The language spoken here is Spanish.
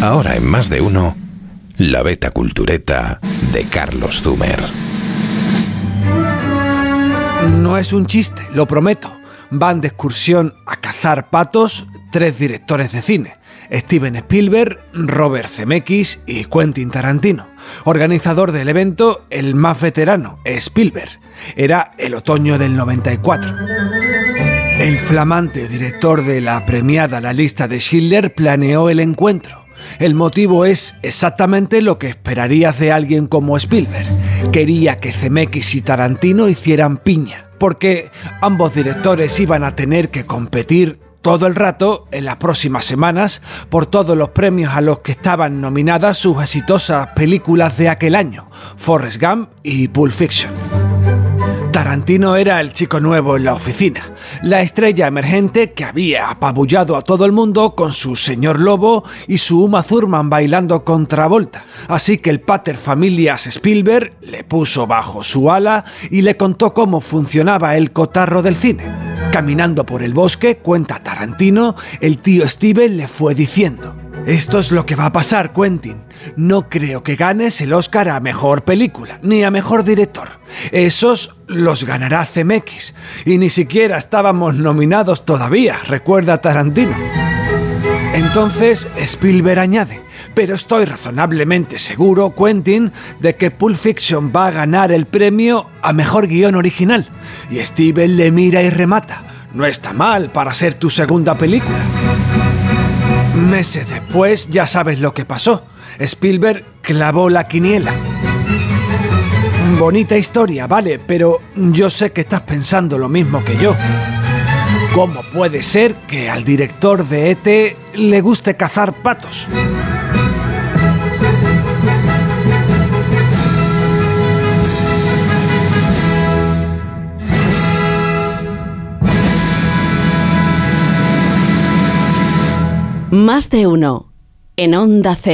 Ahora en más de uno, la beta cultureta de Carlos Zumer. No es un chiste, lo prometo. Van de excursión a cazar patos tres directores de cine. Steven Spielberg, Robert Zemeckis y Quentin Tarantino. Organizador del evento, el más veterano, Spielberg. Era el otoño del 94. El flamante director de la premiada La lista de Schindler planeó el encuentro. El motivo es exactamente lo que esperarías de alguien como Spielberg. Quería que Zemeckis y Tarantino hicieran piña, porque ambos directores iban a tener que competir todo el rato en las próximas semanas por todos los premios a los que estaban nominadas sus exitosas películas de aquel año, Forrest Gump y Pulp Fiction. Tarantino era el chico nuevo en la oficina, la estrella emergente que había apabullado a todo el mundo con su señor lobo y su Uma Thurman bailando contravolta. Así que el pater familias Spielberg le puso bajo su ala y le contó cómo funcionaba el cotarro del cine. Caminando por el bosque, cuenta Tarantino, el tío Steven le fue diciendo. Esto es lo que va a pasar, Quentin. No creo que ganes el Oscar a Mejor Película, ni a Mejor Director. Esos los ganará CMX. Y ni siquiera estábamos nominados todavía, recuerda Tarantino. Entonces Spielberg añade, pero estoy razonablemente seguro, Quentin, de que Pulp Fiction va a ganar el premio a Mejor Guión Original. Y Steven le mira y remata. No está mal para ser tu segunda película. Meses después ya sabes lo que pasó. Spielberg clavó la quiniela. Bonita historia, vale, pero yo sé que estás pensando lo mismo que yo. ¿Cómo puede ser que al director de ET le guste cazar patos? Más de uno en Onda C.